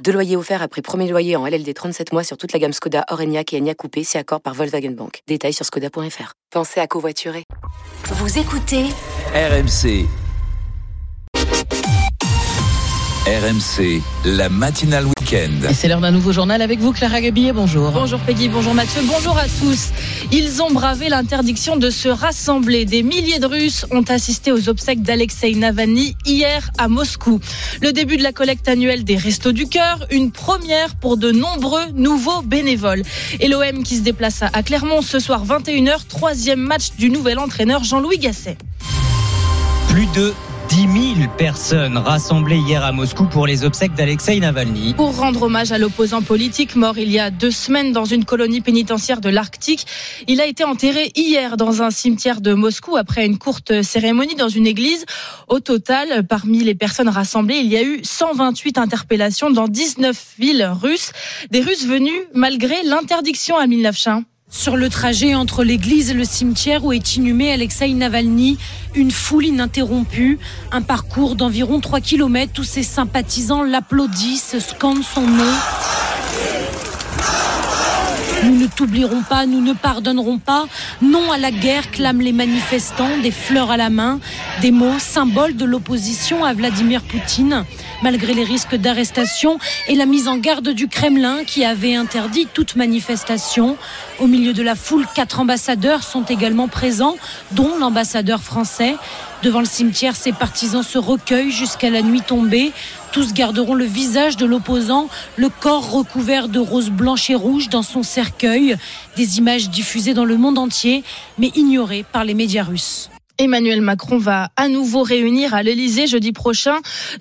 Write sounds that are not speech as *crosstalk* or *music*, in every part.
Deux loyers offerts après premier loyer en LLD 37 mois sur toute la gamme Skoda, Orenia et Enya Coupé, c'est accord par Volkswagen Bank. Détails sur skoda.fr. Pensez à covoiturer. Vous écoutez RMC. RMC, la matinale week-end. Et c'est l'heure d'un nouveau journal avec vous, Clara Gabillet. Bonjour. Bonjour Peggy, bonjour Mathieu, bonjour à tous. Ils ont bravé l'interdiction de se rassembler. Des milliers de Russes ont assisté aux obsèques d'Alexei Navalny hier à Moscou. Le début de la collecte annuelle des Restos du Cœur, une première pour de nombreux nouveaux bénévoles. Et l'OM qui se déplace à Clermont ce soir 21h, troisième match du nouvel entraîneur Jean-Louis Gasset. Plus de 10 000 personnes rassemblées hier à Moscou pour les obsèques d'Alexei Navalny. Pour rendre hommage à l'opposant politique mort il y a deux semaines dans une colonie pénitentiaire de l'Arctique, il a été enterré hier dans un cimetière de Moscou après une courte cérémonie dans une église. Au total, parmi les personnes rassemblées, il y a eu 128 interpellations dans 19 villes russes. Des Russes venus malgré l'interdiction à Milnavchin. Sur le trajet entre l'église et le cimetière où est inhumé Alexei Navalny, une foule ininterrompue, un parcours d'environ 3 km où ses sympathisants l'applaudissent, scandent son nom. Nous ne t'oublierons pas, nous ne pardonnerons pas. Non à la guerre, clament les manifestants, des fleurs à la main, des mots symboles de l'opposition à Vladimir Poutine, malgré les risques d'arrestation et la mise en garde du Kremlin qui avait interdit toute manifestation. Au milieu de la foule, quatre ambassadeurs sont également présents, dont l'ambassadeur français. Devant le cimetière, ses partisans se recueillent jusqu'à la nuit tombée. Tous garderont le visage de l'opposant, le corps recouvert de roses blanches et rouges dans son cercueil. Des images diffusées dans le monde entier, mais ignorées par les médias russes. Emmanuel Macron va à nouveau réunir à l'Elysée jeudi prochain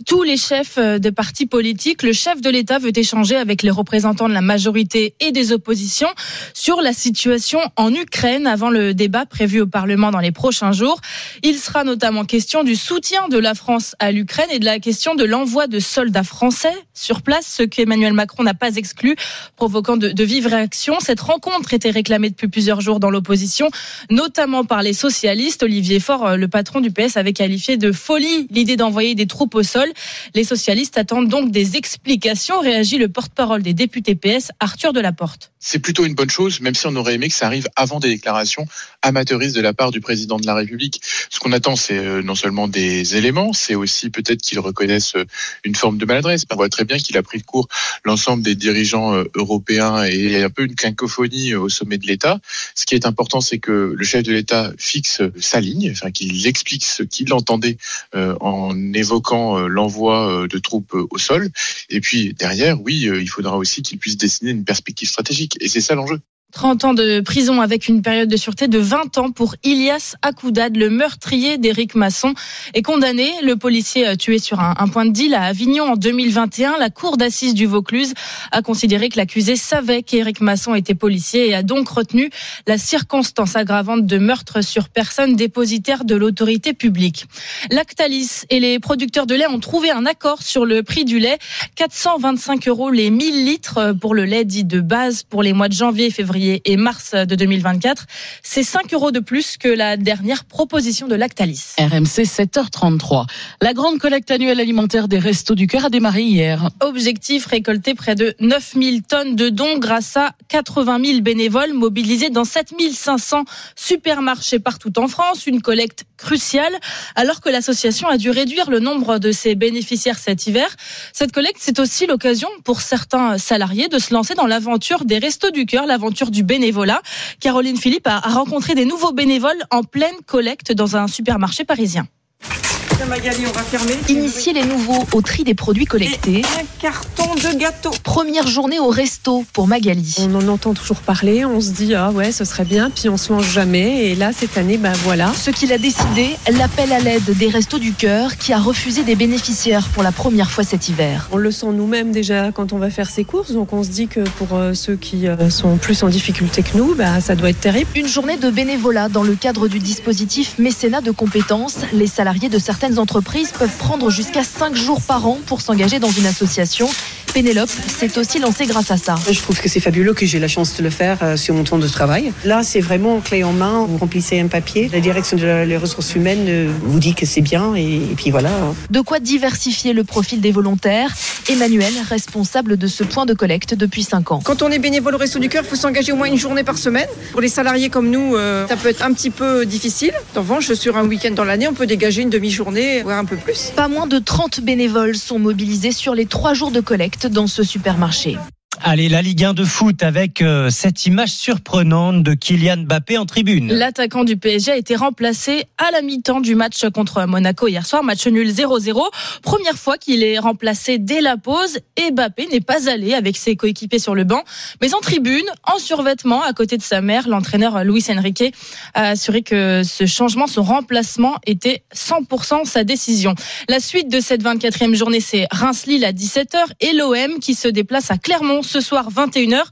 tous les chefs de partis politiques. Le chef de l'État veut échanger avec les représentants de la majorité et des oppositions sur la situation en Ukraine avant le débat prévu au Parlement dans les prochains jours. Il sera notamment question du soutien de la France à l'Ukraine et de la question de l'envoi de soldats français sur place, ce qu'Emmanuel Macron n'a pas exclu, provoquant de, de vives réactions. Cette rencontre était réclamée depuis plusieurs jours dans l'opposition, notamment par les socialistes. Olivier Fort, le patron du PS, avait qualifié de folie l'idée d'envoyer des troupes au sol. Les socialistes attendent donc des explications, réagit le porte-parole des députés PS, Arthur Delaporte. C'est plutôt une bonne chose, même si on aurait aimé que ça arrive avant des déclarations amateuristes de la part du président de la République. Ce qu'on attend, c'est non seulement des éléments, c'est aussi peut-être qu'ils reconnaissent une forme de maladresse. On voit très bien qu'il a pris de court l'ensemble des dirigeants européens et il y a un peu une cacophonie au sommet de l'État. Ce qui est important, c'est que le chef de l'État fixe sa ligne, enfin qu'il explique ce qu'il entendait euh, en évoquant euh, l'envoi de troupes au sol. Et puis derrière, oui, euh, il faudra aussi qu'il puisse dessiner une perspective stratégique. Et c'est ça l'enjeu. 30 ans de prison avec une période de sûreté de 20 ans pour Ilias Akoudad, le meurtrier d'Éric Masson, est condamné. Le policier tué sur un, point de deal à Avignon en 2021. La cour d'assises du Vaucluse a considéré que l'accusé savait qu'Éric Masson était policier et a donc retenu la circonstance aggravante de meurtre sur personne dépositaire de l'autorité publique. Lactalis et les producteurs de lait ont trouvé un accord sur le prix du lait. 425 euros les 1000 litres pour le lait dit de base pour les mois de janvier et février et mars de 2024. C'est 5 euros de plus que la dernière proposition de Lactalis. RMC 7h33. La grande collecte annuelle alimentaire des Restos du Cœur a démarré hier. Objectif récolter près de 9000 tonnes de dons grâce à 80 000 bénévoles mobilisés dans 7500 supermarchés partout en France. Une collecte cruciale alors que l'association a dû réduire le nombre de ses bénéficiaires cet hiver. Cette collecte, c'est aussi l'occasion pour certains salariés de se lancer dans l'aventure des Restos du Cœur, l'aventure du bénévolat. Caroline Philippe a rencontré des nouveaux bénévoles en pleine collecte dans un supermarché parisien. Magali, on va fermer. Initier les nouveaux au tri des produits collectés. Et un carton de gâteau. Première journée au resto pour Magali. On en entend toujours parler, on se dit ah ouais ce serait bien, puis on se lance jamais. Et là cette année, ben voilà. Ce qu'il a décidé, l'appel à l'aide des Restos du Cœur qui a refusé des bénéficiaires pour la première fois cet hiver. On le sent nous-mêmes déjà quand on va faire ses courses, donc on se dit que pour euh, ceux qui euh, sont plus en difficulté que nous, bah, ça doit être terrible. Une journée de bénévolat dans le cadre du dispositif mécénat de compétences. Les salariés de certaines entreprises peuvent prendre jusqu'à 5 jours par an pour s'engager dans une association. Pénélope s'est aussi lancée grâce à ça. Je trouve que c'est fabuleux que j'ai la chance de le faire euh, sur mon temps de travail. Là, c'est vraiment clé en main. Vous remplissez un papier. La direction des ressources humaines euh, vous dit que c'est bien et, et, puis voilà. De quoi diversifier le profil des volontaires. Emmanuel, responsable de ce point de collecte depuis 5 ans. Quand on est bénévole au Resto du Cœur, il faut s'engager au moins une journée par semaine. Pour les salariés comme nous, euh, ça peut être un petit peu difficile. En revanche, sur un week-end dans l'année, on peut dégager une demi-journée, voire un peu plus. Pas moins de 30 bénévoles sont mobilisés sur les 3 jours de collecte dans ce supermarché. Allez, la Ligue 1 de foot avec euh, cette image surprenante de Kylian Mbappé en tribune. L'attaquant du PSG a été remplacé à la mi-temps du match contre Monaco hier soir, match nul 0-0. Première fois qu'il est remplacé dès la pause et Mbappé n'est pas allé avec ses coéquipiers sur le banc, mais en tribune, en survêtement, à côté de sa mère. L'entraîneur Luis Enrique a assuré que ce changement, son remplacement était 100% sa décision. La suite de cette 24e journée, c'est Reims-Lille à 17h et l'OM qui se déplace à Clermont ce soir 21h.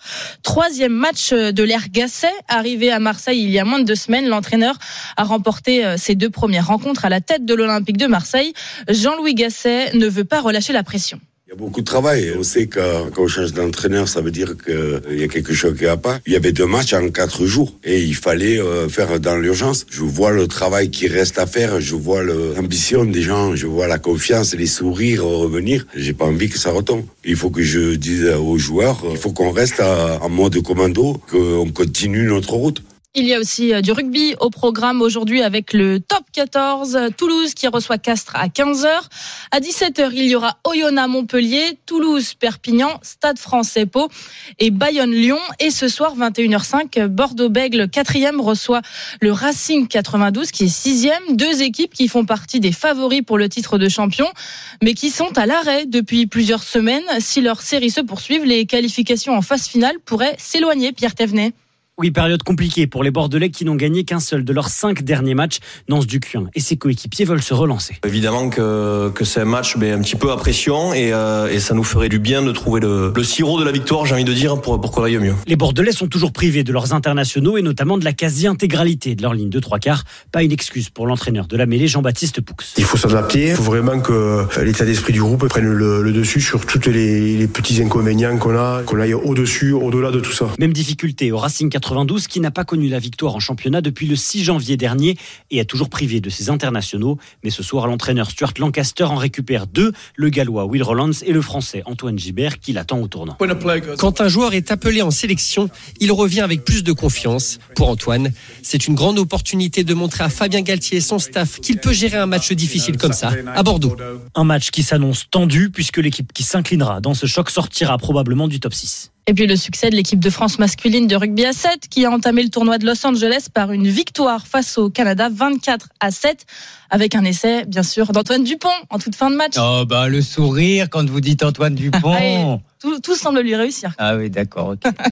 Troisième match de l'ère Gasset. Arrivé à Marseille il y a moins de deux semaines, l'entraîneur a remporté ses deux premières rencontres à la tête de l'Olympique de Marseille. Jean-Louis Gasset ne veut pas relâcher la pression. Il y a beaucoup de travail. On sait que quand on change d'entraîneur, ça veut dire qu'il y a quelque chose qui va pas. Il y avait deux matchs en quatre jours et il fallait faire dans l'urgence. Je vois le travail qui reste à faire, je vois l'ambition des gens, je vois la confiance, les sourires revenir. J'ai pas envie que ça retombe. Il faut que je dise aux joueurs, il faut qu'on reste en mode commando, qu'on continue notre route. Il y a aussi du rugby au programme aujourd'hui avec le top 14. Toulouse qui reçoit Castres à 15h. À 17h, il y aura Oyonnax Montpellier, Toulouse Perpignan, Stade français Pau et Bayonne Lyon. Et ce soir, 21h05, Bordeaux-Bègle 4e reçoit le Racing 92 qui est 6e. Deux équipes qui font partie des favoris pour le titre de champion, mais qui sont à l'arrêt depuis plusieurs semaines. Si leur série se poursuivent, les qualifications en phase finale pourraient s'éloigner, Pierre Thévenet. Oui, période compliquée pour les Bordelais qui n'ont gagné qu'un seul de leurs cinq derniers matchs. Nance Ducuin et ses coéquipiers veulent se relancer. Évidemment que, que c'est un match mais un petit peu à pression et, euh, et ça nous ferait du bien de trouver le, le sirop de la victoire, j'ai envie de dire, pour, pour qu'on aille mieux. Les Bordelais sont toujours privés de leurs internationaux et notamment de la quasi-intégralité de leur ligne de trois quarts. Pas une excuse pour l'entraîneur de la mêlée, Jean-Baptiste Poux. Il faut s'adapter, il faut vraiment que l'état d'esprit du groupe prenne le, le dessus sur tous les, les, petits inconvénients qu'on a, qu'on aille au-dessus, au-delà de tout ça. Même difficulté au Racing 92 qui n'a pas connu la victoire en championnat depuis le 6 janvier dernier et est toujours privé de ses internationaux. Mais ce soir, l'entraîneur Stuart Lancaster en récupère deux, le gallois Will Rollins et le français Antoine Gibert qui l'attend au tournant. Quand un joueur est appelé en sélection, il revient avec plus de confiance. Pour Antoine, c'est une grande opportunité de montrer à Fabien Galtier et son staff qu'il peut gérer un match difficile comme ça, à Bordeaux. Un match qui s'annonce tendu puisque l'équipe qui s'inclinera dans ce choc sortira probablement du top 6. Et puis le succès de l'équipe de France masculine de rugby à 7 qui a entamé le tournoi de Los Angeles par une victoire face au Canada 24 à 7 avec un essai bien sûr d'Antoine Dupont en toute fin de match. Oh bah le sourire quand vous dites Antoine *laughs* Dupont. tout, tout, semble lui réussir. Ah oui d'accord. Okay. *laughs*